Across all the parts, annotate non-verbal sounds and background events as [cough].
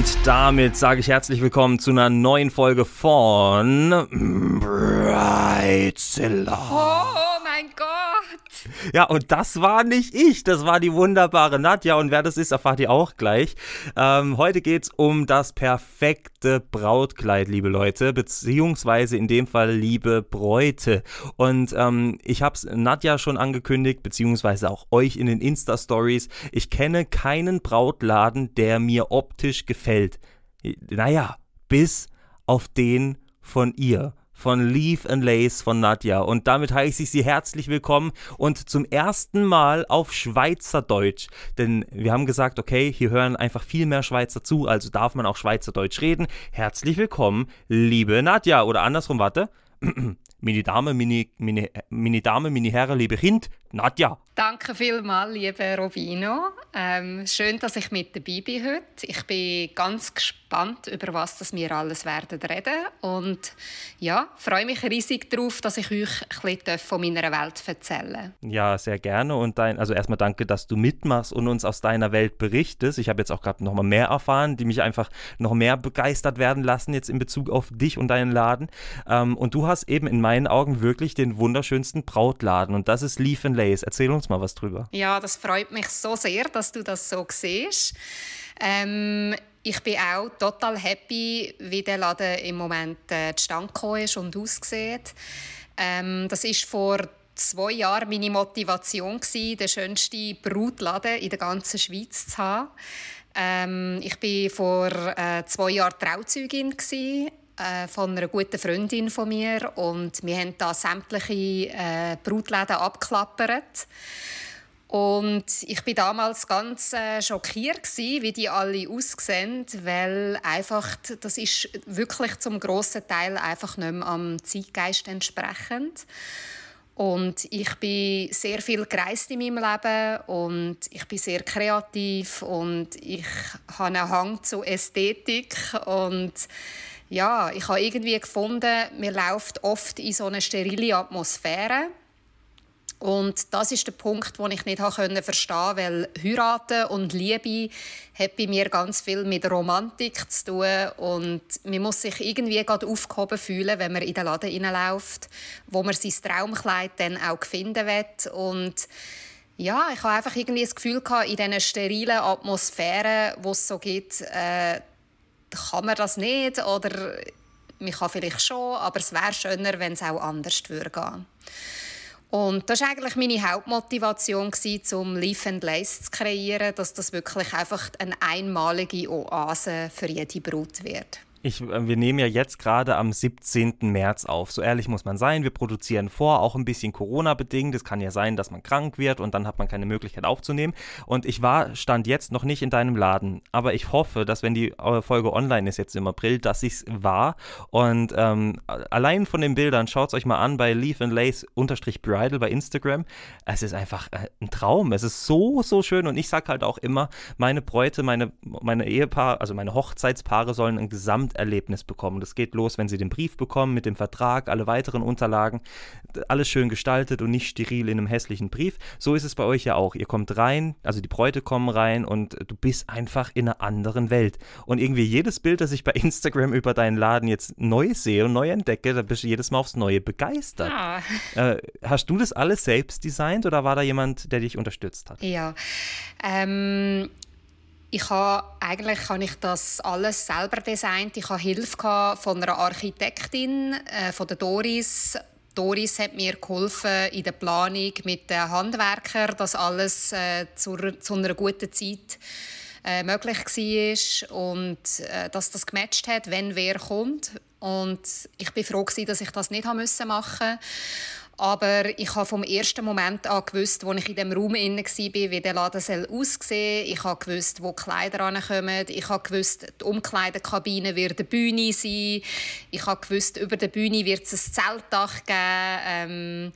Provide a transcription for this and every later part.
Und damit sage ich herzlich willkommen zu einer neuen Folge von Brightzilla. Ja, und das war nicht ich, das war die wunderbare Nadja. Und wer das ist, erfahrt ihr auch gleich. Ähm, heute geht es um das perfekte Brautkleid, liebe Leute, beziehungsweise in dem Fall liebe Bräute. Und ähm, ich habe es Nadja schon angekündigt, beziehungsweise auch euch in den Insta-Stories. Ich kenne keinen Brautladen, der mir optisch gefällt. Naja, bis auf den von ihr von Leaf and Lace von Nadja. Und damit heiße ich Sie herzlich willkommen und zum ersten Mal auf Schweizerdeutsch. Denn wir haben gesagt, okay, hier hören einfach viel mehr Schweizer zu, also darf man auch Schweizerdeutsch reden. Herzlich willkommen, liebe Nadja. Oder andersrum, warte. [clears throat] Meine Dame, meine, meine, meine Dame, meine Herren, liebe Kind, Nadja. Danke vielmals, lieber Robino. Ähm, schön, dass ich mit dabei bin heute. Ich bin ganz gespannt, über was das wir alles werden reden. Und ja, freue mich riesig darauf, dass ich euch ein bisschen von meiner Welt erzählen Ja, sehr gerne. Und dein, also erstmal danke, dass du mitmachst und uns aus deiner Welt berichtest. Ich habe jetzt auch gerade noch mal mehr erfahren, die mich einfach noch mehr begeistert werden lassen jetzt in Bezug auf dich und deinen Laden. Ähm, und du hast eben in meinen Augen wirklich den wunderschönsten Brautladen. Und das ist Leaf Lace. Erzähl uns mal was drüber. Ja, das freut mich so sehr, dass du das so siehst. Ähm, ich bin auch total happy, wie der Laden im Moment äh, zustande ist und aussieht. Ähm, das ist vor zwei Jahren meine Motivation gewesen, den schönsten Brutladen in der ganzen Schweiz zu haben. Ähm, ich war vor äh, zwei Jahren Trauzeugin gewesen, äh, von einer guten Freundin von mir und wir haben da sämtliche äh, Brutläden abgeklappert. Und ich bin damals ganz äh, schockiert gewesen, wie die alle aussehen, weil einfach das ist wirklich zum grossen Teil einfach nicht mehr am Zeitgeist entsprechend. Und ich bin sehr viel gereist in meinem Leben und ich bin sehr kreativ und ich habe einen Hang zu Ästhetik und ja, ich habe irgendwie gefunden, mir läuft oft in so eine sterile Atmosphäre. Und das ist der Punkt, den ich nicht verstehen konnte, weil heiraten und Liebe hat bei mir ganz viel mit Romantik zu tun und man muss sich irgendwie gerade aufgehoben fühlen, wenn man in den Laden hineinläuft, wo man sein Traumkleid dann auch finden will und ja, ich habe einfach irgendwie das Gefühl in diesen sterilen Atmosphären, wo es so gibt, äh, kann man das nicht oder man kann vielleicht schon, aber es wäre schöner, wenn es auch anders würde. Und das war eigentlich meine Hauptmotivation, um Leaf and Lace zu kreieren, dass das wirklich einfach eine einmalige Oase für jede Brut wird. Ich, äh, wir nehmen ja jetzt gerade am 17. März auf. So ehrlich muss man sein. Wir produzieren vor, auch ein bisschen Corona-bedingt. Es kann ja sein, dass man krank wird und dann hat man keine Möglichkeit aufzunehmen. Und ich war, stand jetzt noch nicht in deinem Laden. Aber ich hoffe, dass wenn die äh, Folge online ist jetzt im April, dass ich es war. Und ähm, allein von den Bildern, schaut es euch mal an bei Leaf and Lace Bridal bei Instagram. Es ist einfach äh, ein Traum. Es ist so, so schön. Und ich sage halt auch immer, meine Bräute, meine, meine Ehepaare, also meine Hochzeitspaare sollen ein Gesamt Gesamterlebnis bekommen. Das geht los, wenn Sie den Brief bekommen mit dem Vertrag, alle weiteren Unterlagen, alles schön gestaltet und nicht steril in einem hässlichen Brief. So ist es bei euch ja auch. Ihr kommt rein, also die Bräute kommen rein und du bist einfach in einer anderen Welt. Und irgendwie jedes Bild, das ich bei [laughs] Instagram über deinen Laden jetzt neu sehe und neu entdecke, da bist du jedes Mal aufs Neue begeistert. Ah. Äh, hast du das alles selbst designt oder war da jemand, der dich unterstützt hat? Ja, ähm, ich habe, eigentlich habe ich das alles selber designt. Ich habe Hilfe von einer Architektin, äh, von der Doris. Doris hat mir geholfen in der Planung mit den Handwerkern, dass alles äh, zu, zu einer guten Zeit äh, möglich war und äh, dass das gematcht hat, wenn wer kommt. Und ich bin froh, dass ich das nicht machen musste. Aber ich habe vom ersten Moment an gewusst, wo ich in dem Raum inne war, wie der Laden aussehen soll. Ich habe gewusst, wo die Kleider ankommen. Ich habe gewusst, die Umkleidekabine wird eine Bühne sein. Ich habe gewusst, über der Bühne wird es ein Zeltdach geben. Ähm,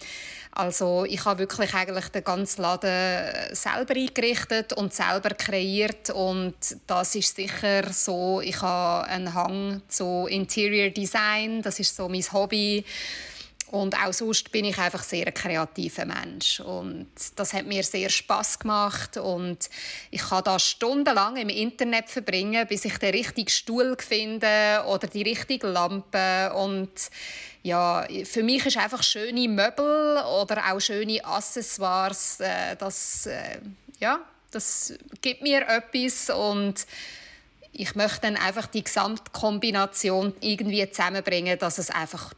also ich habe wirklich eigentlich den ganzen Laden selber eingerichtet und selber kreiert und das ist sicher so. Ich habe einen Hang zu Interior Design. Das ist so mein Hobby. Und auch sonst bin ich einfach sehr ein kreativer Mensch. Und das hat mir sehr Spaß gemacht. Und ich kann da stundenlang im Internet verbringen, bis ich den richtigen Stuhl finde oder die richtige Lampe. Und ja, für mich ist einfach schöne Möbel oder auch schöne Accessoires, äh, das, äh, ja, das gibt mir etwas und ich möchte dann einfach die Gesamtkombination irgendwie zusammenbringen, dass es einfach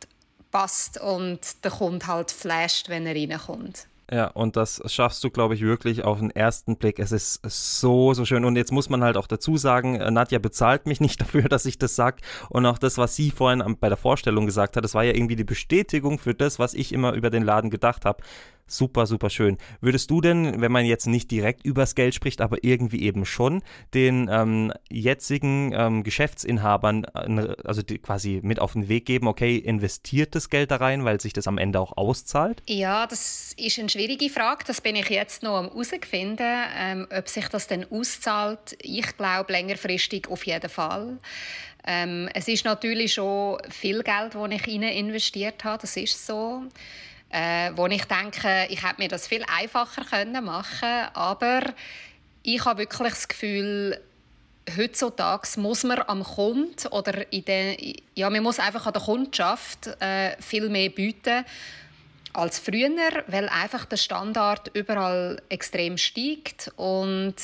passt und der Kunde halt flasht, wenn er reinkommt. Ja, und das schaffst du, glaube ich, wirklich auf den ersten Blick. Es ist so, so schön. Und jetzt muss man halt auch dazu sagen, äh, Nadja bezahlt mich nicht [laughs] dafür, dass ich das sage. Und auch das, was sie vorhin bei der Vorstellung gesagt hat, das war ja irgendwie die Bestätigung für das, was ich immer über den Laden gedacht habe. Super, super schön. Würdest du denn, wenn man jetzt nicht direkt übers Geld spricht, aber irgendwie eben schon, den ähm, jetzigen ähm, Geschäftsinhabern, äh, also quasi mit auf den Weg geben, okay, investiert das Geld da rein, weil sich das am Ende auch auszahlt? Ja, das ist eine schwierige Frage. Das bin ich jetzt noch am herausfinden, ähm, ob sich das denn auszahlt. Ich glaube längerfristig auf jeden Fall. Ähm, es ist natürlich schon viel Geld, das ich rein investiert habe. Das ist so äh, wo ich denke, ich hätte mir das viel einfacher können machen aber ich habe wirklich das Gefühl, heutzutage muss man am Kunden oder in den, ja, man muss einfach an der Kundschaft äh, viel mehr bieten als früher, weil einfach der Standard überall extrem steigt und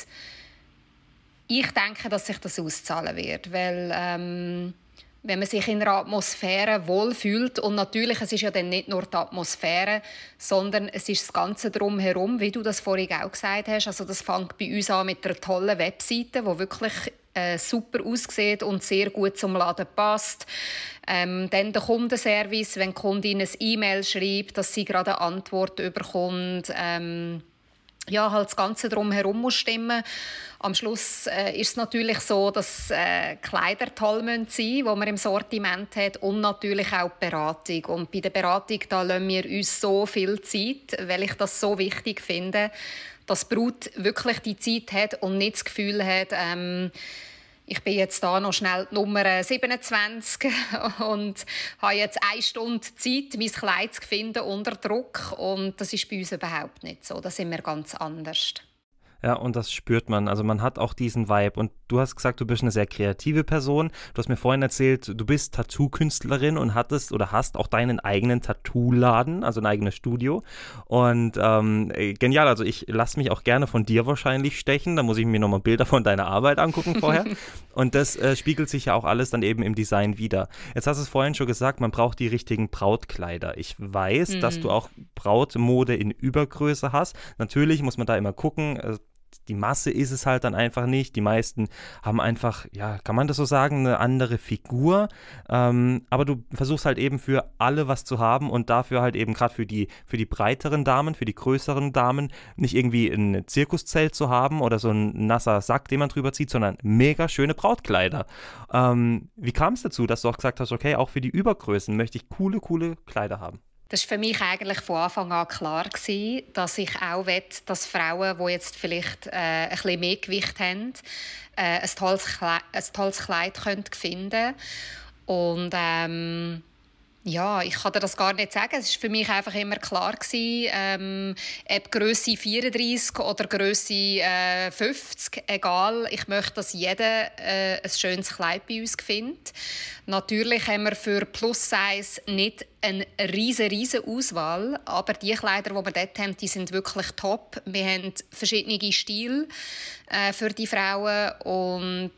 ich denke, dass sich das auszahlen wird, weil ähm, wenn man sich in einer Atmosphäre wohlfühlt. Und natürlich, es ist ja dann nicht nur die Atmosphäre, sondern es ist das Ganze drumherum, wie du das vorhin auch gesagt hast. Also das fängt bei uns an mit einer tollen Webseite, die wirklich äh, super aussieht und sehr gut zum Laden passt. Ähm, dann der Kundenservice, wenn die Kundin ein E-Mail schreibt, dass sie gerade eine Antwort bekommt. Ähm, ja, halt das Ganze drumherum muss stimmen. Am Schluss äh, ist es natürlich so, dass äh, Kleider toll sein müssen, die man im Sortiment hat und natürlich auch die Beratung. Und bei der Beratung da lassen wir uns so viel Zeit, weil ich das so wichtig finde, dass die Brut wirklich die Zeit hat und nicht das Gefühl hat, ähm, ich bin jetzt da noch schnell Nummer 27 [laughs] und habe jetzt eine Stunde Zeit, mein Kleid zu finden unter Druck. Und das ist bei uns überhaupt nicht so. Da sind wir ganz anders. Ja, und das spürt man. Also man hat auch diesen Vibe. Und du hast gesagt, du bist eine sehr kreative Person. Du hast mir vorhin erzählt, du bist Tattoo-Künstlerin und hattest oder hast auch deinen eigenen Tattoo-Laden, also ein eigenes Studio. Und ähm, genial, also ich lasse mich auch gerne von dir wahrscheinlich stechen. Da muss ich mir nochmal Bilder von deiner Arbeit angucken vorher. [laughs] und das äh, spiegelt sich ja auch alles dann eben im Design wieder. Jetzt hast du es vorhin schon gesagt, man braucht die richtigen Brautkleider. Ich weiß, mhm. dass du auch Brautmode in Übergröße hast. Natürlich muss man da immer gucken äh, die Masse ist es halt dann einfach nicht. Die meisten haben einfach, ja, kann man das so sagen, eine andere Figur. Ähm, aber du versuchst halt eben für alle was zu haben und dafür halt eben gerade für die, für die breiteren Damen, für die größeren Damen, nicht irgendwie ein Zirkuszelt zu haben oder so ein nasser Sack, den man drüber zieht, sondern mega schöne Brautkleider. Ähm, wie kam es dazu, dass du auch gesagt hast, okay, auch für die Übergrößen möchte ich coole, coole Kleider haben? Das war für mich eigentlich von Anfang an klar, gewesen, dass ich auch will, dass Frauen, die jetzt vielleicht äh, ein bisschen mehr Gewicht haben, äh, ein, tolles Kleid, ein tolles Kleid finden können. Und ähm, ja, ich kann dir das gar nicht sagen. Es war für mich einfach immer klar, gewesen, ähm, ob Grösse 34 oder Grösse äh, 50, egal. Ich möchte, dass jeder äh, ein schönes Kleid bei uns findet. Natürlich haben wir für Plus-Size nicht eine riesige, riesige Auswahl, aber die Kleider, die wir dort haben, die sind wirklich top. Wir haben verschiedene Stile äh, für die Frauen und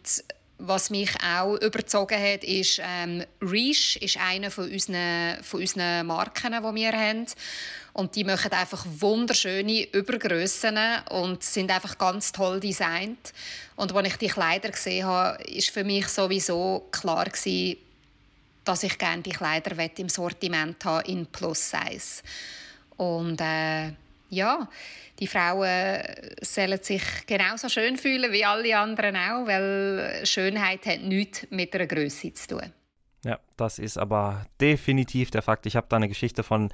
was mich auch überzogen hat, ist ähm, Reach ist eine von unseren, von unseren Marken, die wir haben. Und die machen einfach wunderschöne Übergrössen und sind einfach ganz toll designt. Und als ich die Kleider gesehen habe, ist für mich sowieso klar gewesen, dass ich gerne die Kleider im Sortiment habe in Plus Size. Und äh, ja, die Frauen sollen sich genauso schön fühlen wie alle anderen auch, weil Schönheit hat nichts mit einer Größe zu tun. Ja, das ist aber definitiv der Fakt. Ich habe da eine Geschichte von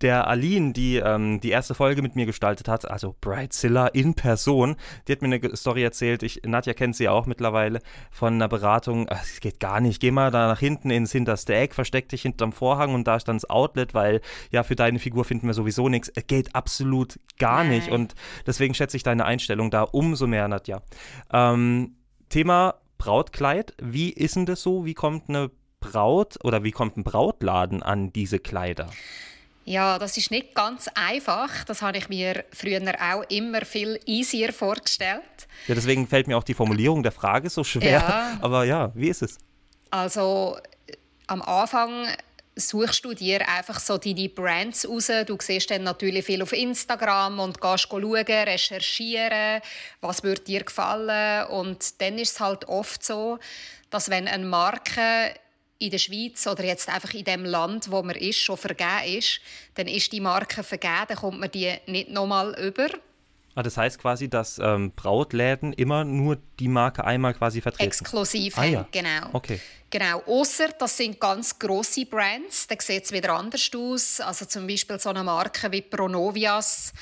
der Aline, die ähm, die erste Folge mit mir gestaltet hat, also Brightzilla in Person. Die hat mir eine Story erzählt. Ich, Nadja kennt sie auch mittlerweile von einer Beratung. Es geht gar nicht. Geh mal da nach hinten ins hinterste Eck, versteck dich hinterm Vorhang und da stand das Outlet, weil ja, für deine Figur finden wir sowieso nichts. Geht absolut gar Nein. nicht. Und deswegen schätze ich deine Einstellung da umso mehr, Nadja. Ähm, Thema Brautkleid. Wie ist denn das so? Wie kommt eine Braut oder wie kommt ein Brautladen an diese Kleider? Ja, das ist nicht ganz einfach. Das habe ich mir früher auch immer viel easier vorgestellt. Ja, deswegen fällt mir auch die Formulierung der Frage so schwer. Ja. [laughs] Aber ja, wie ist es? Also am Anfang suchst du dir einfach so deine Brands raus. Du siehst dann natürlich viel auf Instagram und gehst schauen, recherchieren, was würde dir gefallen. Und dann ist es halt oft so, dass wenn eine Marke in der Schweiz oder jetzt einfach in dem Land, wo man ist, schon vergeben ist, dann ist die Marke vergeben, dann kommt man die nicht nochmal über. Ah, das heißt quasi, dass ähm, Brautläden immer nur die Marke einmal quasi vertreten? Exklusiv ah, ja. genau. Okay. Genau, außer das sind ganz grosse Brands, da sieht es wieder anders aus. Also zum Beispiel so eine Marke wie Pronovias,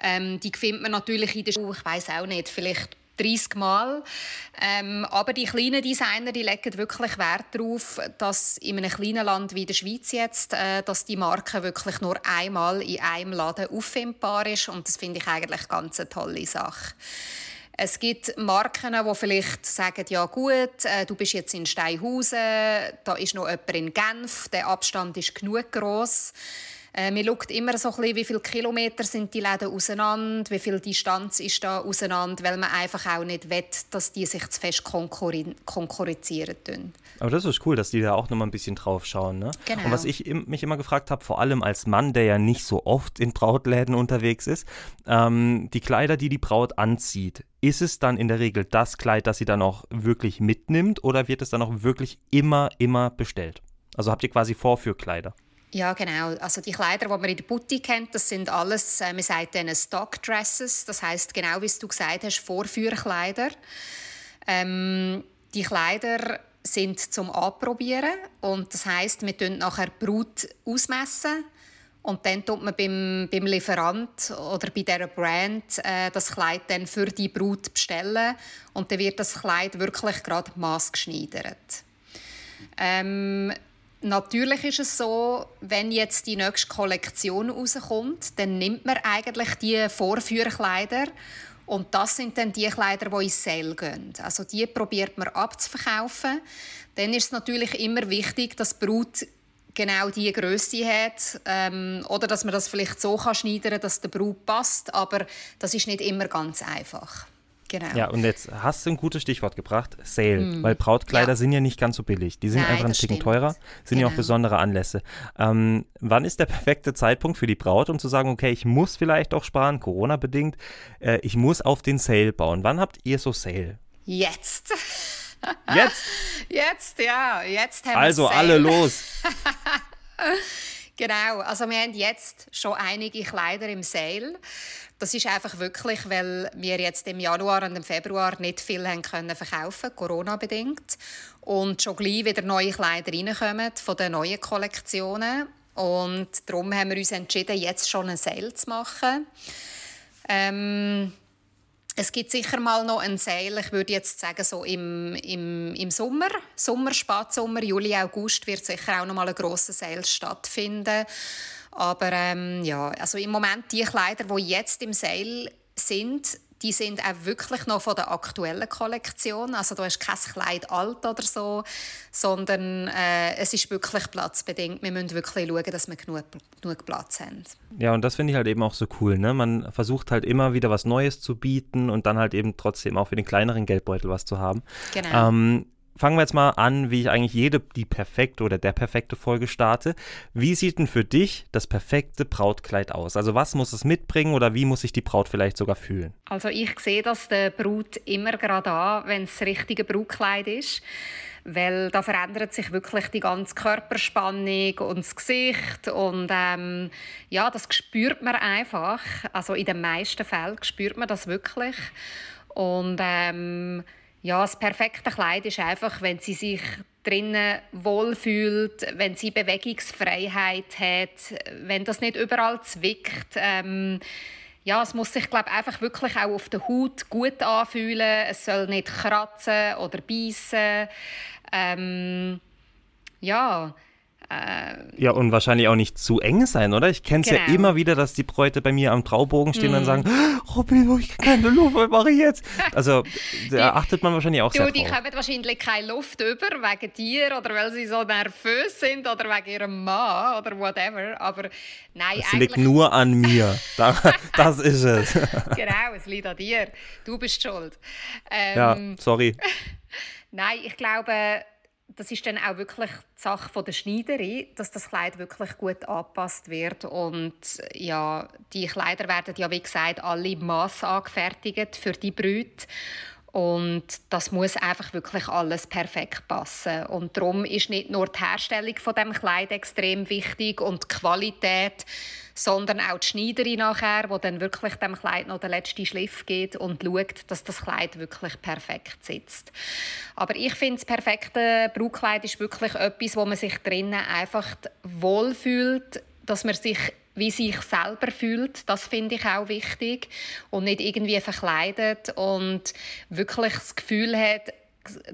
ähm, die findet man natürlich in der Schule, ich weiß auch nicht, vielleicht 30 Mal. Ähm, aber die kleinen Designer die legen wirklich Wert darauf, dass in einem kleinen Land wie der Schweiz jetzt, äh, dass die Marke wirklich nur einmal in einem Laden auffindbar ist. Und das finde ich eigentlich ganz eine tolle Sache. Es gibt Marken, die vielleicht sagen, ja gut, äh, du bist jetzt in Steinhausen, da ist noch jemand in Genf, der Abstand ist genug groß. Äh, man schaut immer so ein bisschen, wie viele Kilometer sind die Läden auseinander, wie viel Distanz ist da auseinander, weil man einfach auch nicht will, dass die sich zu fest konkurrieren tun. Aber das ist cool, dass die da auch noch mal ein bisschen drauf schauen. Ne? Genau. Und was ich mich immer gefragt habe, vor allem als Mann, der ja nicht so oft in Brautläden unterwegs ist, ähm, die Kleider, die die Braut anzieht, ist es dann in der Regel das Kleid, das sie dann auch wirklich mitnimmt oder wird es dann auch wirklich immer, immer bestellt? Also habt ihr quasi Vorführkleider? Ja, genau. Also die Kleider, die man in der Boutique kennt, das sind alles, äh, man sagt denen Stock Dresses. Das heißt genau, wie du gesagt hast, Vorführkleider. Ähm, die Kleider sind zum Anprobieren und das heißt, wir tun nachher Brut ausmessen und dann tut man beim, beim Lieferant oder bei dieser Brand äh, das Kleid dann für die Brut bestellen und dann wird das Kleid wirklich gerade maßgeschneidert. Ähm, Natürlich ist es so, wenn jetzt die nächste Kollektion rauskommt, dann nimmt man eigentlich die Vorführkleider und das sind dann die Kleider, die ins Sale gehen. Also die probiert man abzuverkaufen. Dann ist es natürlich immer wichtig, dass die Brut genau die Größe hat ähm, oder dass man das vielleicht so kann schneidern, dass der Brut passt. Aber das ist nicht immer ganz einfach. Genau. Ja, und jetzt hast du ein gutes Stichwort gebracht, Sale. Mm. Weil Brautkleider ja. sind ja nicht ganz so billig. Die sind Nein, einfach ein Ticken teurer, sind genau. ja auch genau. besondere Anlässe. Ähm, wann ist der perfekte Zeitpunkt für die Braut, um zu sagen, okay, ich muss vielleicht auch sparen, Corona-bedingt, äh, ich muss auf den Sale bauen. Wann habt ihr so Sale? Jetzt. Jetzt? [laughs] Jetzt, ja. Jetzt haben also wir Sale. alle los. [laughs] genau, also wir haben jetzt schon einige Kleider im Sale. Das ist einfach wirklich, weil wir jetzt im Januar und im Februar nicht viel haben können verkaufen, Corona bedingt, und schon gleich wieder neue Kleider reinkommen von den neuen Kollektionen. Und darum haben wir uns entschieden, jetzt schon einen Sale zu machen. Ähm, es gibt sicher mal noch einen Sale, ich würde jetzt sagen, so im, im, im Sommer, Sommer, Spatsommer, Juli, August wird sicher auch noch mal ein grosser Sale stattfinden. Aber ähm, ja, also im Moment die Kleider, die jetzt im Sale sind, die sind auch wirklich noch von der aktuellen Kollektion. Also du hast kein Kleid alt oder so, sondern äh, es ist wirklich platzbedingt. Wir müssen wirklich schauen, dass wir genug, genug Platz haben. Ja, und das finde ich halt eben auch so cool. Ne? Man versucht halt immer wieder was Neues zu bieten und dann halt eben trotzdem auch für den kleineren Geldbeutel was zu haben. Genau. Ähm, fangen wir jetzt mal an, wie ich eigentlich jede, die perfekte oder der perfekte Folge starte. Wie sieht denn für dich das perfekte Brautkleid aus? Also was muss es mitbringen oder wie muss sich die Braut vielleicht sogar fühlen? Also ich sehe das der Brut immer gerade an, wenn es das richtige Brautkleid ist. weil da verändert sich wirklich die ganze Körperspannung und das Gesicht und ähm, ja, das spürt man einfach. Also in den meisten Fällen spürt man das wirklich und ähm, ja, das perfekte Kleid ist einfach, wenn sie sich drinnen wohlfühlt, wenn sie Bewegungsfreiheit hat, wenn das nicht überall zwickt. Ähm, ja, es muss sich glaube einfach wirklich auch auf der Haut gut anfühlen. Es soll nicht kratzen oder beißen. Ähm, ja, äh, ja, und wahrscheinlich auch nicht zu eng sein, oder? Ich kenne es genau. ja immer wieder, dass die Bräute bei mir am Traubogen stehen mm. und mhm. sagen, Robin, ich kann keine Luft, was mache ich jetzt? [laughs] Also da achtet man wahrscheinlich auch du, sehr drauf. Die haben wahrscheinlich keine Luft über, wegen dir oder weil sie so nervös sind oder wegen ihrem Mann oder whatever, aber nein, Es liegt nur an mir, [laughs] das ist es. [laughs] genau, es liegt an dir, du bist schuld. Ähm, ja, sorry. nein, ich glaube das ist dann auch wirklich die Sache von der Schneiderin, dass das Kleid wirklich gut angepasst wird und ja, die Kleider werden ja wie gesagt alle Maß angefertigt für die Brüte und das muss einfach wirklich alles perfekt passen. Und darum ist nicht nur die Herstellung von dem Kleid extrem wichtig und die Qualität, sondern auch die Schneiderin nachher, die dann wirklich dem Kleid noch den letzten Schliff gibt und schaut, dass das Kleid wirklich perfekt sitzt. Aber ich finde, das perfekte Brautkleid ist wirklich etwas, wo man sich drinnen einfach wohlfühlt, dass man sich wie sich selber fühlt, das finde ich auch wichtig und nicht irgendwie verkleidet und wirklich das Gefühl hat,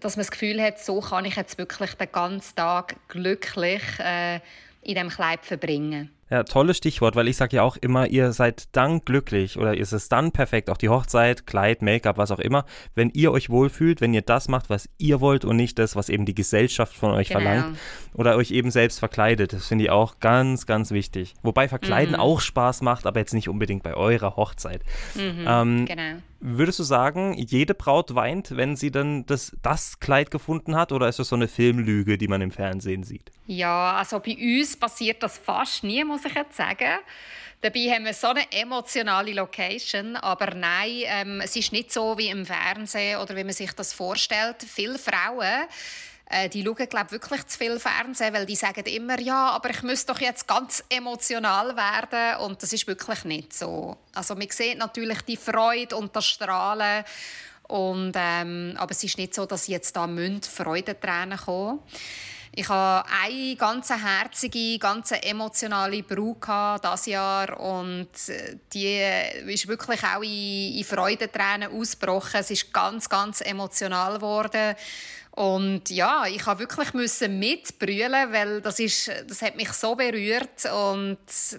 dass man das Gefühl hat, so kann ich jetzt wirklich den ganzen Tag glücklich äh, in dem Kleid verbringen. Ja, tolles Stichwort, weil ich sage ja auch immer, ihr seid dann glücklich oder ist es dann perfekt, auch die Hochzeit, Kleid, Make-up, was auch immer, wenn ihr euch wohlfühlt, wenn ihr das macht, was ihr wollt und nicht das, was eben die Gesellschaft von euch genau. verlangt oder euch eben selbst verkleidet. Das finde ich auch ganz, ganz wichtig. Wobei Verkleiden mhm. auch Spaß macht, aber jetzt nicht unbedingt bei eurer Hochzeit. Mhm, ähm, genau. Würdest du sagen, jede Braut weint, wenn sie dann das, das Kleid gefunden hat? Oder ist das so eine Filmlüge, die man im Fernsehen sieht? Ja, also bei uns passiert das fast nie, muss ich jetzt sagen. Dabei haben wir so eine emotionale Location, aber nein, ähm, es ist nicht so wie im Fernsehen oder wie man sich das vorstellt. Viele Frauen äh, die schauen glaube wirklich zu viel Fernsehen, weil die sagen immer, ja, aber ich müsste doch jetzt ganz emotional werden und das ist wirklich nicht so. Also man sieht natürlich die Freude und das Strahlen und, ähm, aber es ist nicht so, dass jetzt da Münd Freudentränen kommen. Ich hatte eine ganz herzige, ganz emotionale Braut dieses Jahr und die ist wirklich auch in, in Freudentränen ausgebrochen. Es ist ganz, ganz emotional geworden. Und ja, ich habe wirklich müssen mitbrüllen, weil das ist, das hat mich so berührt und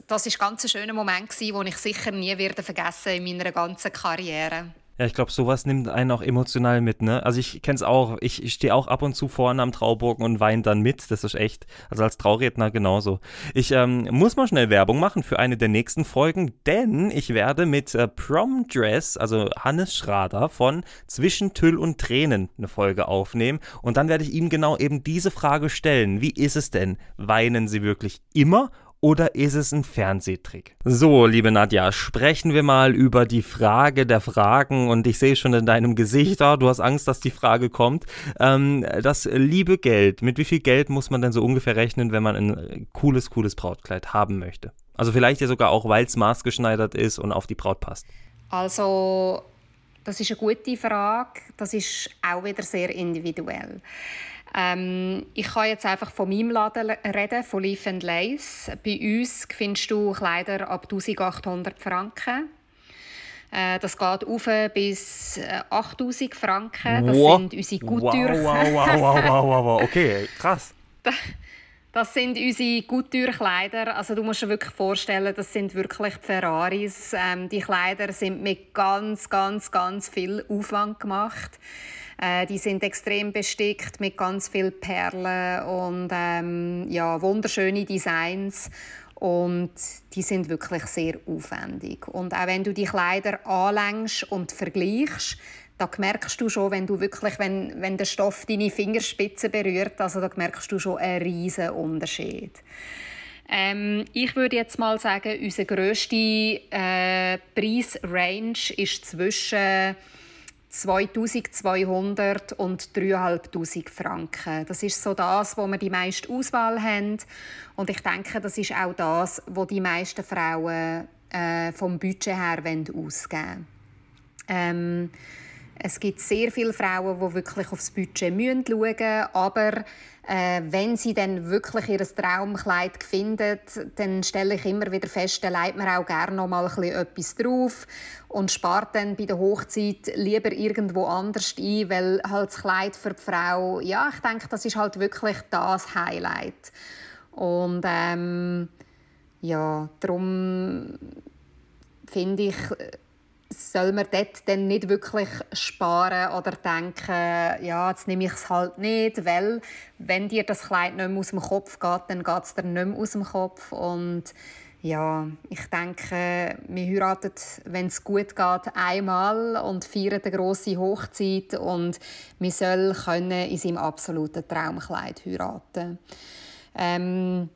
das ist ganz ein schöner Moment den ich sicher nie werde vergessen in meiner ganzen Karriere. Ja, ich glaube, sowas nimmt einen auch emotional mit, ne? Also ich kenne es auch, ich, stehe auch ab und zu vorne am Traubogen und weine dann mit. Das ist echt, also als Trauredner genauso. Ich ähm, muss mal schnell Werbung machen für eine der nächsten Folgen, denn ich werde mit äh, Prom Dress, also Hannes Schrader von Zwischen Tüll und Tränen eine Folge aufnehmen. Und dann werde ich ihm genau eben diese Frage stellen. Wie ist es denn? Weinen Sie wirklich immer oder ist es ein Fernsehtrick? So, liebe Nadja, sprechen wir mal über die Frage der Fragen und ich sehe schon in deinem Gesicht, oh, du hast Angst, dass die Frage kommt. Ähm, das liebe Geld, mit wie viel Geld muss man denn so ungefähr rechnen, wenn man ein cooles, cooles Brautkleid haben möchte? Also vielleicht ja sogar auch, weil es maßgeschneidert ist und auf die Braut passt. Also, das ist eine gute Frage. Das ist auch wieder sehr individuell. Ähm, ich kann jetzt einfach von meinem Laden reden, von Leaf Lace. Bei uns findest du Kleider ab 1800 Franken. Äh, das geht auf bis 8000 äh, Franken. Das wow. sind unsere Couture. Wow, wow, wow, wow, wow, wow, okay, krass. [laughs] Das sind unsere Couture-Kleider. Also du musst dir wirklich vorstellen, das sind wirklich die Ferraris. Ähm, die Kleider sind mit ganz, ganz, ganz viel Aufwand gemacht. Äh, die sind extrem bestickt mit ganz vielen Perlen und ähm, ja, wunderschöne Designs. Und die sind wirklich sehr aufwendig. Und auch wenn du die Kleider anlängst und vergleichst, da merkst du schon, wenn du wirklich, wenn, wenn der Stoff deine Fingerspitze berührt, also da merkst du schon einen riesen Unterschied. Ähm, ich würde jetzt mal sagen, unsere grösste äh, Preisrange ist zwischen 2200 und 3500 Franken. Das ist so das, wo wir die meiste Auswahl haben. Und ich denke, das ist auch das, wo die meisten Frauen äh, vom Budget her ausgeben wollen. Ähm, es gibt sehr viele Frauen, die wirklich aufs Budget schauen müssen, aber äh, wenn sie dann wirklich ihr Traumkleid finden, dann stelle ich immer wieder fest, dann legt man auch gerne noch mal etwas drauf und spart dann bei der Hochzeit lieber irgendwo anders ein, weil halt das Kleid für die Frau, ja, ich denke, das ist halt wirklich das Highlight. Und ähm, ja, darum finde ich, soll man dort dann nicht wirklich sparen oder denken, ja, jetzt nehme ich es halt nicht, weil wenn dir das Kleid nicht mehr aus dem Kopf geht, dann geht es dir nicht mehr aus dem Kopf und ja, ich denke, wir heiraten, wenn es gut geht, einmal und feiern eine grosse Hochzeit und wir sollen können in seinem absoluten Traumkleid heiraten. Ähm,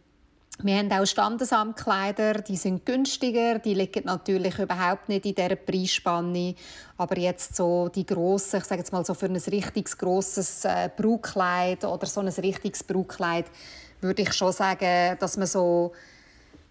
wir haben auch Standesamtkleider, die sind günstiger, die liegen natürlich überhaupt nicht in dieser Preisspanne. Aber jetzt so die grossen, ich sage jetzt mal so für ein richtig grosses äh, Brautkleid oder so ein richtiges Brautkleid, würde ich schon sagen, dass man so,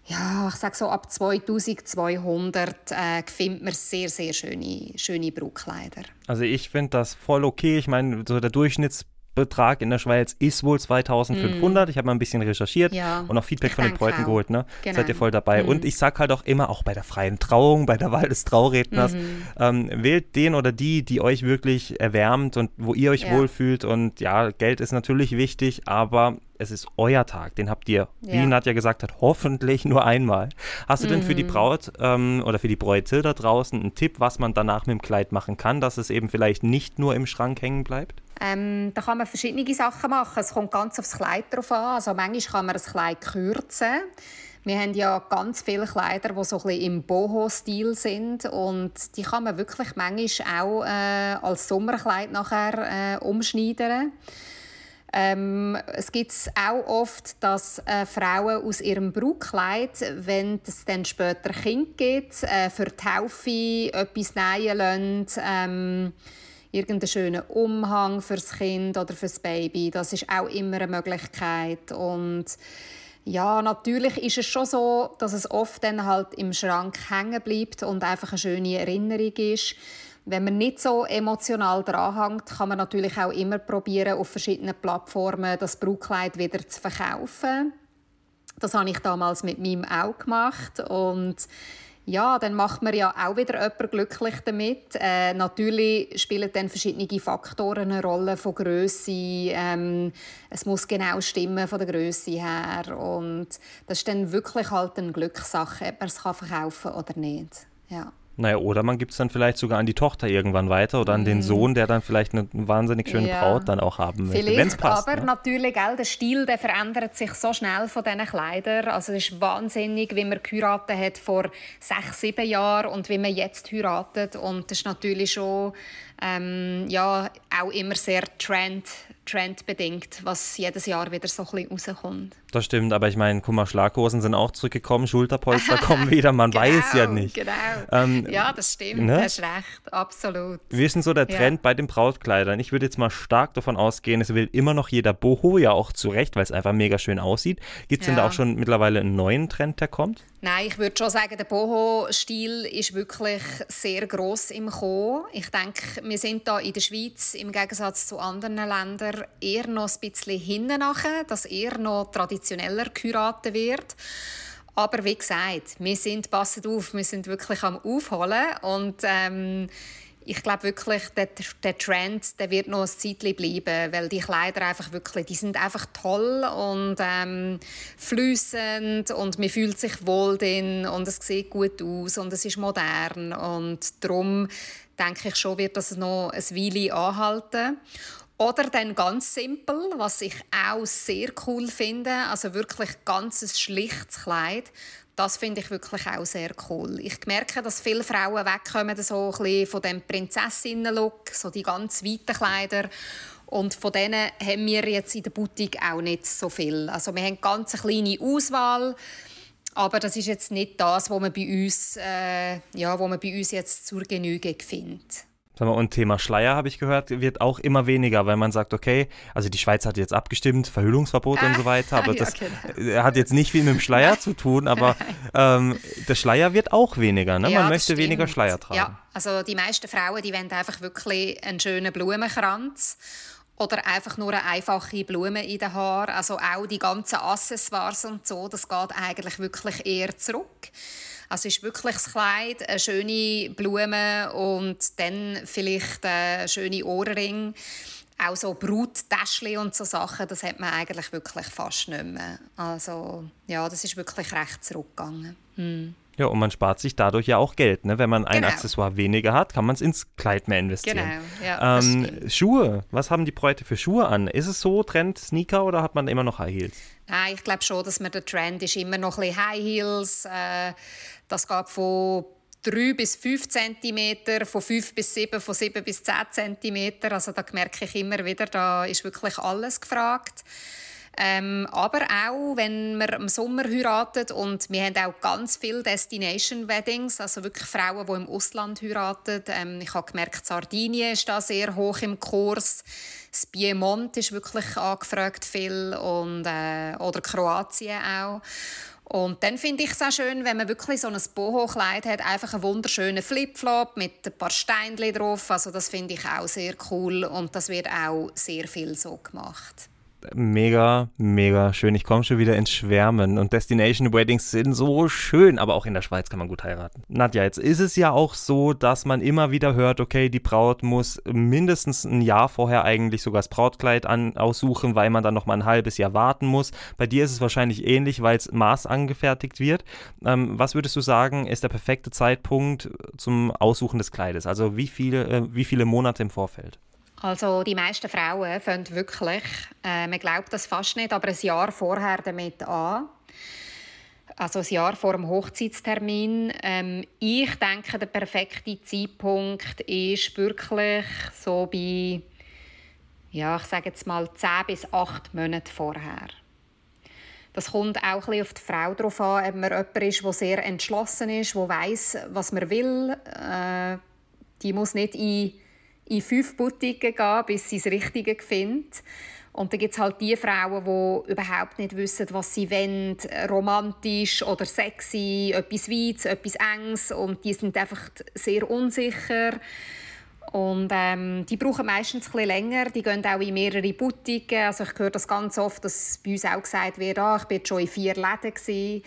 ja, ich sage so ab 2200 äh, findet man sehr, sehr schöne, schöne Brautkleider. Also ich finde das voll okay. Ich meine, so der Durchschnitts Betrag in der Schweiz ist wohl 2500. Mm. Ich habe mal ein bisschen recherchiert ja. und auch Feedback von den Bräuten geholt. Ne? Genau. Seid ihr voll dabei. Mm. Und ich sage halt auch immer, auch bei der freien Trauung, bei der Wahl des Trauredners, mm. ähm, wählt den oder die, die euch wirklich erwärmt und wo ihr euch ja. wohlfühlt. Und ja, Geld ist natürlich wichtig, aber es ist euer Tag. Den habt ihr, ja. wie Nadja gesagt hat, hoffentlich nur einmal. Hast du denn für die mhm. Braut ähm, oder für die Bräute da draußen einen Tipp, was man danach mit dem Kleid machen kann, dass es eben vielleicht nicht nur im Schrank hängen bleibt? Ähm, da kann man verschiedene Sachen machen. Es kommt ganz aufs Kleid drauf an. Also manchmal kann man das Kleid kürzen. Wir haben ja ganz viele Kleider, die so ein bisschen im Boho-Stil sind und die kann man wirklich manchmal auch äh, als Sommerkleid nachher äh, umschneiden. Ähm, es gibt auch oft, dass äh, Frauen aus ihrem Brautkleid, wenn es dann später Kind gibt, äh, für die Taufe etwas nähen lassen. Ähm, irgendeinen schönen Umhang fürs Kind oder fürs Baby. Das ist auch immer eine Möglichkeit. Und ja, natürlich ist es schon so, dass es oft dann halt im Schrank hängen bleibt und einfach eine schöne Erinnerung ist. Wenn man nicht so emotional dranhängt, kann man natürlich auch immer probieren, auf verschiedenen Plattformen das Brautkleid wieder zu verkaufen. Das habe ich damals mit meinem auch gemacht und ja, dann macht man ja auch wieder jemanden glücklich damit. Äh, natürlich spielen dann verschiedene Faktoren eine Rolle von Größe. Ähm, es muss genau stimmen von der Größe her und das ist dann wirklich halt eine Glückssache, ob man es verkaufen kann oder nicht. Ja. Naja, oder man gibt es dann vielleicht sogar an die Tochter irgendwann weiter oder an den mhm. Sohn, der dann vielleicht eine wahnsinnig schöne ja. Braut dann auch haben möchte, wenn es passt. Aber ne? natürlich, gell, der Stil der verändert sich so schnell von diesen Kleidern. Also es ist wahnsinnig, wie man geheiratet hat vor sechs, sieben Jahren und wie man jetzt heiratet. Und das ist natürlich schon ähm, ja, auch immer sehr trend, trendbedingt, was jedes Jahr wieder so ein bisschen rauskommt. Das stimmt, aber ich meine, guck mal, Schlaghosen sind auch zurückgekommen, Schulterpolster [laughs] kommen wieder, man genau, weiß ja nicht. Genau, ähm, ja, das stimmt, ne? hast recht, absolut. Wie ist denn so der Trend ja. bei den Brautkleidern? Ich würde jetzt mal stark davon ausgehen, es will immer noch jeder Boho, ja auch zurecht, weil es einfach mega schön aussieht. Gibt es ja. denn da auch schon mittlerweile einen neuen Trend, der kommt? Nein, ich würde schon sagen, der Boho-Stil ist wirklich sehr gross im Kommen. Ich denke, wir sind da in der Schweiz im Gegensatz zu anderen Ländern eher noch ein bisschen hinten nachher, dass eher noch traditioneller geheiratet wird. Aber wie gesagt, wir sind, passet auf, wir sind wirklich am Aufholen und ähm, ich glaube wirklich, der, der Trend der wird noch ein Zeitchen bleiben, weil die Kleider einfach wirklich, die sind einfach toll und ähm, flüssend und man fühlt sich wohl drin und es sieht gut aus und es ist modern und darum denke ich schon, wird das noch ein Weile anhalten. Oder dann ganz simpel, was ich auch sehr cool finde, also wirklich ganz ein schlichtes Kleid, das finde ich wirklich auch sehr cool. Ich merke, dass viele Frauen wegkommen so ein bisschen von dem Prinzessinnen-Look, so die ganz weiten Kleider. Und von denen haben wir jetzt in der Boutique auch nicht so viel. Also wir haben ganz eine kleine Auswahl, aber das ist jetzt nicht das, was man bei uns, äh, ja, was man bei uns jetzt zur Genüge findet. Sag mal, und Thema Schleier, habe ich gehört, wird auch immer weniger, weil man sagt, okay, also die Schweiz hat jetzt abgestimmt, Verhüllungsverbot ah, und so weiter, aber ja, [laughs] das okay. hat jetzt nicht viel mit dem Schleier [laughs] zu tun, aber ähm, der Schleier wird auch weniger, ne? Ja, man möchte weniger Schleier tragen. Ja, also die meisten Frauen, die wollen einfach wirklich einen schönen Blumenkranz oder einfach nur eine einfache Blume in den Haaren. Also auch die ganzen Accessoires und so, das geht eigentlich wirklich eher zurück. Also ist wirklich das Kleid, eine schöne Blume und dann vielleicht ein schöne Ohrring. Auch so Bruttäschchen und so Sachen, das hat man eigentlich wirklich fast nicht mehr. Also ja, das ist wirklich recht zurückgegangen. Hm. Ja, und man spart sich dadurch ja auch Geld. Ne? Wenn man ein genau. Accessoire weniger hat, kann man es ins Kleid mehr investieren. Genau, ja, ähm, Schuhe, was haben die Bräute für Schuhe an? Ist es so, Trend Sneaker oder hat man immer noch High Heels? Nein, ich glaube schon, dass man der Trend ist immer noch ein bisschen High Heels. Äh, das geht von 3 bis 5 cm, von 5 bis 7, von 7 bis 10 cm. Also da merke ich immer wieder, da ist wirklich alles gefragt. Ähm, aber auch, wenn man im Sommer heiratet und wir haben auch ganz viele Destination Weddings, also wirklich Frauen, die im Ausland heiraten. Ähm, ich habe gemerkt, Sardinien ist da sehr hoch im Kurs. Das Piemont ist wirklich angefragt viel und, äh, oder Kroatien auch. Und dann finde ich es auch schön, wenn man wirklich so ein Boho-Kleid hat, einfach einen wunderschönen Flipflop mit ein paar Steinchen drauf. Also das finde ich auch sehr cool und das wird auch sehr viel so gemacht mega, mega schön. Ich komme schon wieder ins Schwärmen. Und Destination Weddings sind so schön, aber auch in der Schweiz kann man gut heiraten. Nadja, jetzt ist es ja auch so, dass man immer wieder hört, okay, die Braut muss mindestens ein Jahr vorher eigentlich sogar das Brautkleid an, aussuchen, weil man dann noch mal ein halbes Jahr warten muss. Bei dir ist es wahrscheinlich ähnlich, weil es Maß angefertigt wird. Ähm, was würdest du sagen, ist der perfekte Zeitpunkt zum Aussuchen des Kleides? Also wie viele, äh, wie viele Monate im Vorfeld? Also die meisten Frauen fangen wirklich, äh, man glaubt das fast nicht, aber ein Jahr vorher damit an. Also ein Jahr vor dem Hochzeitstermin. Ähm, ich denke, der perfekte Zeitpunkt ist wirklich so bei, ja, ich sage jetzt mal 10 bis 8 Monate vorher. Das kommt auch ein auf die Frau darauf an, ob man jemand ist, der sehr entschlossen ist, der weiß, was man will. Äh, die muss nicht in in fünf Boutiquen gehen, bis sie das Richtige finden. Und dann gibt es halt die Frauen, die überhaupt nicht wissen, was sie wollen, romantisch oder sexy, etwas Weites, etwas Enges. Und die sind einfach sehr unsicher. Und ähm, die brauchen meistens ein länger. Die gehen auch in mehrere Boutiquen. Also ich höre das ganz oft, dass bei uns auch gesagt wird, ah, ich war schon in vier Läden. Gewesen.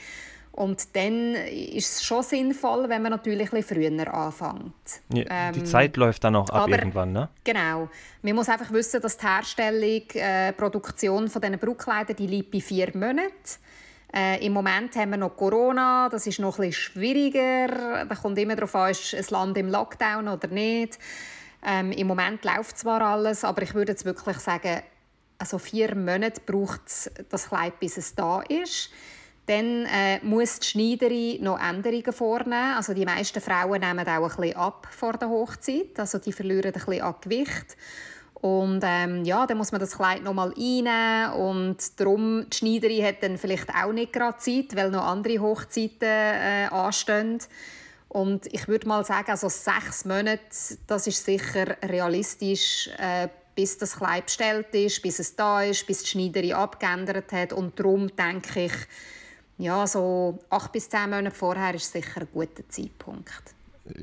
Und dann ist es schon sinnvoll, wenn man natürlich ein früher anfängt. Ja, ähm, die Zeit läuft dann auch ab aber, irgendwann, ne? Genau. Man muss einfach wissen, dass die Herstellung, äh, Produktion von diesen Brautkleidern, die liegt bei vier Monaten. Äh, Im Moment haben wir noch Corona, das ist noch ein bisschen schwieriger. Da kommt immer darauf an, ist ein Land im Lockdown oder nicht. Ähm, Im Moment läuft zwar alles, aber ich würde jetzt wirklich sagen, also vier Monate braucht das Kleid, bis es da ist. Dann äh, muss die Schneiderin noch Änderungen vornehmen. Also die meisten Frauen nehmen auch ein bisschen ab vor der Hochzeit. Also die verlieren ein bisschen an Gewicht. Und ähm, ja, dann muss man das Kleid noch mal einnehmen und darum, die Schneiderin hat dann vielleicht auch nicht gerade Zeit, weil noch andere Hochzeiten äh, anstehen. Und ich würde mal sagen, also sechs Monate, das ist sicher realistisch, äh, bis das Kleid bestellt ist, bis es da ist, bis die Schneiderin abgeändert hat. Und darum denke ich, ja, so acht bis zehn Monate vorher ist sicher ein guter Zeitpunkt.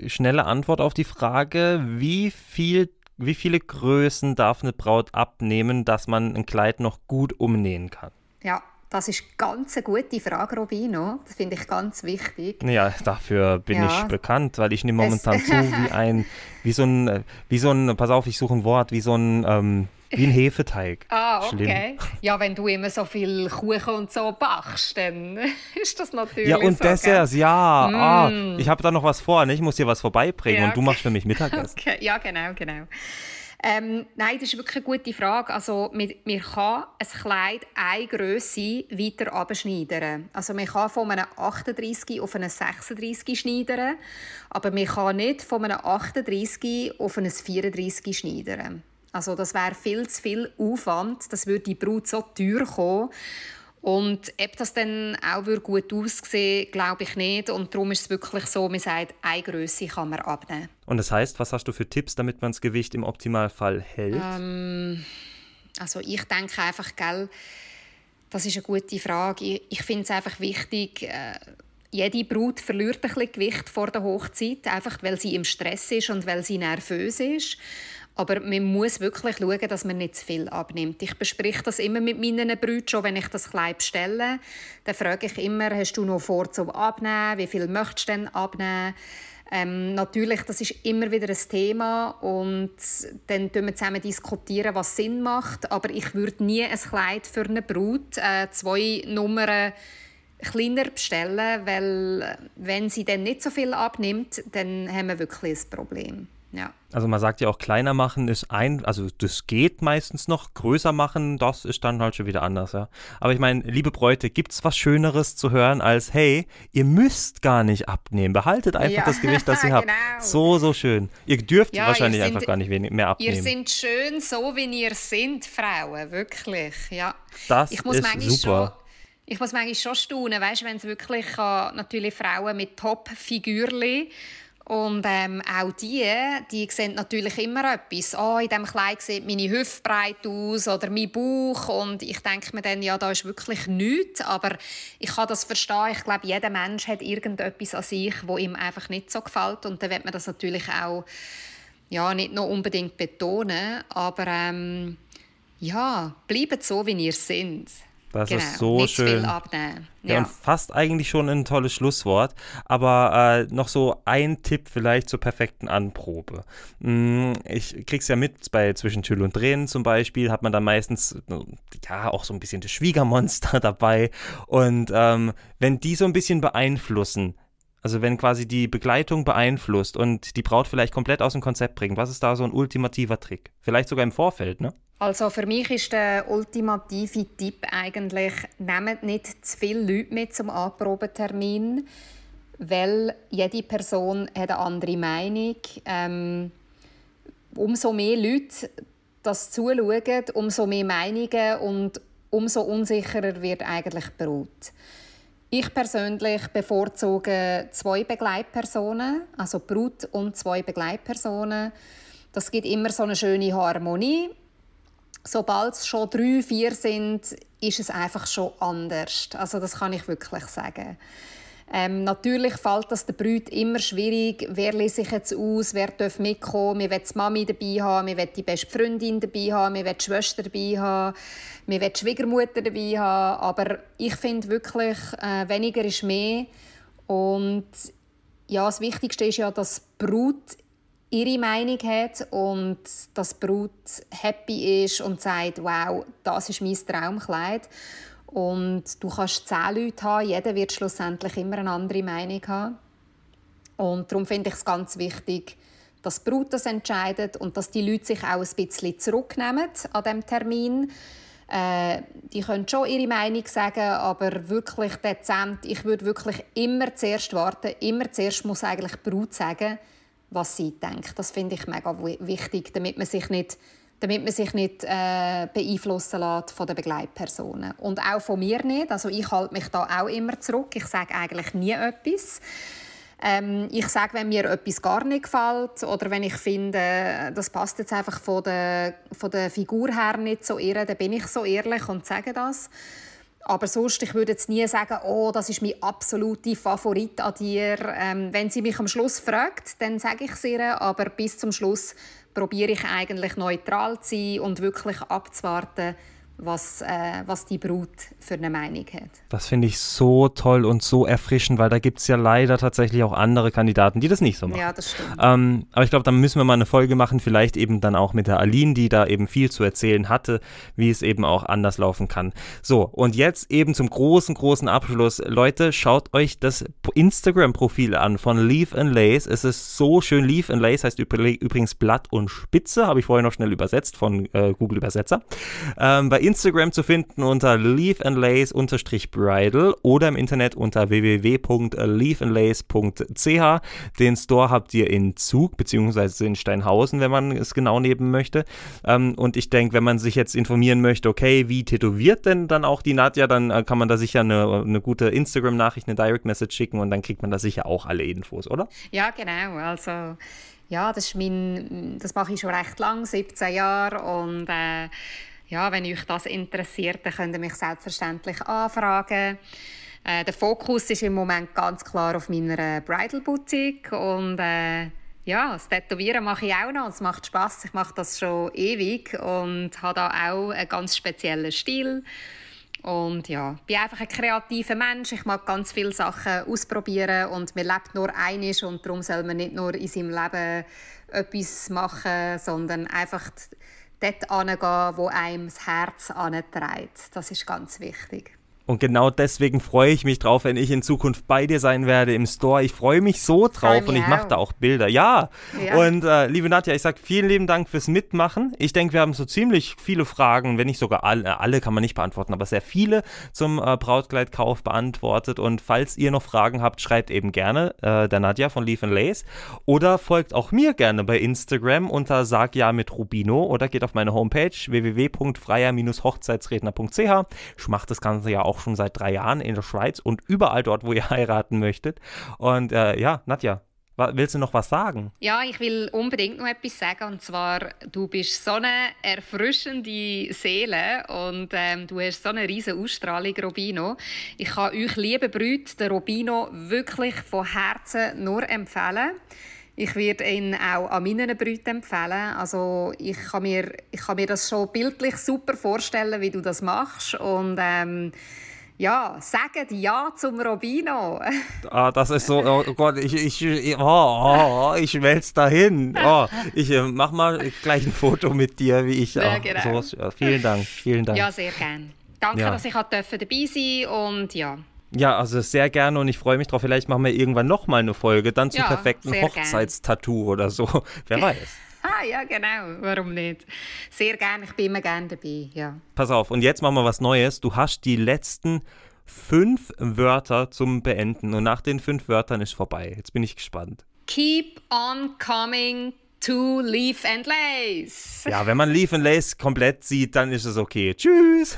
Schnelle Antwort auf die Frage, wie viel wie viele Größen darf eine Braut abnehmen, dass man ein Kleid noch gut umnähen kann? Ja, das ist ganz eine gute Frage, Robino. Das finde ich ganz wichtig. Ja, dafür bin ja. ich bekannt, weil ich nehme momentan zu [laughs] wie ein, wie so ein, wie so ein, pass auf, ich suche ein Wort, wie so ein, ähm, wie ein [laughs] Hefeteig. Ah, okay. Schlimm. Ja, wenn du immer so viel Kuchen und so backst, dann [laughs] ist das natürlich Ja, und so, Desserts, gell? ja. Mm. Ah, ich habe da noch was vor, ne? ich muss dir was vorbeibringen ja, und du machst für mich Mittagessen. [laughs] Okay. Ja, genau, genau. Ähm, nein, das ist wirklich eine gute Frage. Also, man, man kann ein Kleid eine Größe weiter abschneiden. Also, man kann von einem 38 auf einen 36 schneiden, aber man kann nicht von einem 38 auf einen 34 schneiden. Also das wäre viel zu viel Aufwand. Das würde die Brut so teuer kommen. Und ob das dann auch gut aussehen glaube ich nicht. Und darum ist es wirklich so, man sagt, eine Größe kann man abnehmen. Und das heißt, was hast du für Tipps, damit man das Gewicht im Optimalfall hält? Ähm, also ich denke einfach, gell, das ist eine gute Frage. Ich, ich finde es einfach wichtig, äh, jede Brut verliert ein bisschen Gewicht vor der Hochzeit, einfach weil sie im Stress ist und weil sie nervös ist. Aber man muss wirklich schauen, dass man nicht zu viel abnimmt. Ich bespreche das immer mit meinen Brüdern, schon wenn ich das Kleid bestelle. Dann frage ich immer, hast du noch vor zum Abnehmen? Wie viel möchtest du denn abnehmen? Ähm, natürlich, das ist immer wieder ein Thema und dann diskutieren wir zusammen diskutieren, was Sinn macht. Aber ich würde nie ein Kleid für eine Brut äh, zwei Nummern kleiner bestellen, weil wenn sie dann nicht so viel abnimmt, dann haben wir wirklich ein Problem. Ja. Also man sagt ja auch, kleiner machen ist ein, also das geht meistens noch, größer machen, das ist dann halt schon wieder anders, ja. Aber ich meine, liebe Bräute, gibt es was Schöneres zu hören als, hey, ihr müsst gar nicht abnehmen, behaltet einfach ja. das Gewicht, das ihr [laughs] habt. Genau. So, so schön. Ihr dürft ja, wahrscheinlich ihr sind, einfach gar nicht mehr abnehmen. Ihr seid schön so, wie ihr seid, Frauen, wirklich, ja. Das ich muss ist super. Schon, ich muss manchmal schon staunen, weißt, wenn es wirklich äh, natürlich Frauen mit Top-Figürchen und ähm, auch die, die sehen natürlich immer etwas. Oh, in diesem Kleid sieht meine Hüfte breit aus oder mein Bauch. Und ich denke mir dann, ja, da ist wirklich nichts. Aber ich kann das verstehen. Ich glaube, jeder Mensch hat irgendetwas an sich, wo ihm einfach nicht so gefällt. Und dann wird man das natürlich auch ja, nicht nur unbedingt betonen. Aber ähm, ja, bleibt so, wie ihr seid. Das genau, ist so schön. Ja. ja. und fast eigentlich schon ein tolles Schlusswort. Aber äh, noch so ein Tipp vielleicht zur perfekten Anprobe. Hm, ich krieg's ja mit bei Zwischen Tüll und Tränen zum Beispiel, hat man da meistens ja auch so ein bisschen das Schwiegermonster [laughs] dabei. Und ähm, wenn die so ein bisschen beeinflussen, also wenn quasi die Begleitung beeinflusst und die Braut vielleicht komplett aus dem Konzept bringt, was ist da so ein ultimativer Trick? Vielleicht sogar im Vorfeld, ne? Also für mich ist der ultimative Tipp eigentlich, nehmt nicht zu viele Leute mit zum Anprobetermin, weil jede Person hat eine andere Meinung. Ähm, umso mehr Leute das zuschauen, umso mehr Meinungen und umso unsicherer wird eigentlich die Brut. Ich persönlich bevorzuge zwei Begleitpersonen, also Brut und zwei Begleitpersonen. Das gibt immer so eine schöne Harmonie sobald es schon drei, vier sind, ist es einfach schon anders. Also das kann ich wirklich sagen. Ähm, natürlich fällt das der Brüd immer schwierig. Wer lässt sich jetzt aus? Wer darf mitkommen? Wir wollen die Mami dabei haben, wir wollen die beste Freundin dabei haben, wir wollen die Schwester dabei haben, wir wollen die Schwiegermutter dabei haben. Aber ich finde wirklich, äh, weniger ist mehr. Und ja, das Wichtigste ist ja, dass Brut ihre Meinung hat und das Brut happy ist und sagt, wow, das ist mein Traumkleid. Und du kannst zehn Leute haben, jeder wird schlussendlich immer eine andere Meinung haben. Und darum finde ich es ganz wichtig, dass die Brut das entscheidet und dass die Leute sich auch ein bisschen zurücknehmen an diesem Termin. Äh, die können schon ihre Meinung sagen, aber wirklich dezent. Ich würde wirklich immer zuerst warten. Immer zuerst muss eigentlich die Brut sagen, was sie denkt. Das finde ich mega wichtig, damit man sich nicht, damit man sich nicht äh, beeinflussen lässt von den Begleitpersonen. Und auch von mir nicht. Also ich halte mich da auch immer zurück. Ich sage eigentlich nie etwas. Ähm, ich sage, wenn mir etwas gar nicht gefällt oder wenn ich finde, das passt jetzt einfach von der, von der Figur her nicht so ihr, dann bin ich so ehrlich und sage das. Aber sonst, ich würde jetzt nie sagen, oh, das ist mein absoluter Favorit an dir. Ähm, wenn sie mich am Schluss fragt, dann sage ich es ihr, aber bis zum Schluss probiere ich eigentlich neutral zu sein und wirklich abzuwarten, was, äh, was die Brut für eine Meinung hat. Das finde ich so toll und so erfrischend, weil da gibt es ja leider tatsächlich auch andere Kandidaten, die das nicht so machen. Ja, das stimmt. Ähm, aber ich glaube, da müssen wir mal eine Folge machen, vielleicht eben dann auch mit der Aline, die da eben viel zu erzählen hatte, wie es eben auch anders laufen kann. So, und jetzt eben zum großen, großen Abschluss. Leute, schaut euch das Instagram-Profil an von Leaf and Lace. Es ist so schön. Leaf and Lace heißt übrigens Blatt und Spitze, habe ich vorher noch schnell übersetzt von äh, Google Übersetzer. Ähm, bei Instagram zu finden unter leafandlace-bridal oder im Internet unter www.leafandlace.ch. Den Store habt ihr in Zug bzw. in Steinhausen, wenn man es genau nehmen möchte. Ähm, und ich denke, wenn man sich jetzt informieren möchte, okay, wie tätowiert denn dann auch die Nadja, dann äh, kann man da sicher eine, eine gute Instagram-Nachricht, eine Direct-Message schicken und dann kriegt man da sicher auch alle Infos, oder? Ja, genau. Also ja, das, ist mein, das mache ich schon recht lang, 17 Jahre und äh, ja, wenn euch das interessiert, dann könnt ihr mich selbstverständlich anfragen. Äh, der Fokus ist im Moment ganz klar auf meiner Bridal Boutique und äh, ja, das Tätowieren mache ich auch noch. Es macht Spaß. Ich mache das schon ewig und habe da auch einen ganz speziellen Stil. Und ja, ich bin einfach ein kreativer Mensch. Ich mag ganz viele Sachen ausprobieren und man lebt nur einisch und darum soll man nicht nur in seinem Leben etwas machen, sondern einfach dort hingehen, wo einem das Herz antreibt. Das ist ganz wichtig. Und genau deswegen freue ich mich drauf, wenn ich in Zukunft bei dir sein werde im Store. Ich freue mich so drauf und ich mache da auch Bilder. Ja. ja. Und äh, liebe Nadja, ich sage vielen lieben Dank fürs Mitmachen. Ich denke, wir haben so ziemlich viele Fragen, wenn nicht sogar alle, alle kann man nicht beantworten, aber sehr viele zum äh, Brautkleidkauf beantwortet. Und falls ihr noch Fragen habt, schreibt eben gerne äh, der Nadja von Leaf Lace oder folgt auch mir gerne bei Instagram unter Sag ja mit Rubino oder geht auf meine Homepage www.freier-hochzeitsredner.ch. Ich mache das Ganze ja auch auch schon seit drei Jahren in der Schweiz und überall dort, wo ihr [laughs] heiraten möchtet. Und äh, ja, Nadja, Willst du noch was sagen? Ja, ich will unbedingt noch etwas sagen. Und zwar, du bist so eine erfrischende Seele und ähm, du hast so eine riesige Ausstrahlung, Robino. Ich kann euch, liebe Brüder, den Robino wirklich von Herzen nur empfehlen. Ich werde ihn auch an meinen Brüdern empfehlen. Also ich kann, mir, ich kann mir das schon bildlich super vorstellen, wie du das machst. Und ähm, ja, sagt Ja zum Robino. [laughs] Ah, das ist so, oh Gott, ich, ich, oh, oh, ich schmelze dahin. Oh, ich äh, mach mal gleich ein Foto mit dir, wie ich. Ja, genau. so, vielen Dank, vielen Dank. Ja, sehr gern. Danke, ja. dass ich dabei sein und ja. Ja, also sehr gerne und ich freue mich drauf. Vielleicht machen wir irgendwann nochmal eine Folge, dann zum ja, perfekten Hochzeitstattoo oder so. [laughs] Wer weiß. Ah, ja, genau. Warum nicht? Sehr gerne. Ich bin immer gerne dabei. Ja. Pass auf, und jetzt machen wir was Neues. Du hast die letzten fünf Wörter zum Beenden und nach den fünf Wörtern ist vorbei. Jetzt bin ich gespannt. Keep on coming to Leaf and Lace. Ja, wenn man Leaf and Lace komplett sieht, dann ist es okay. Tschüss.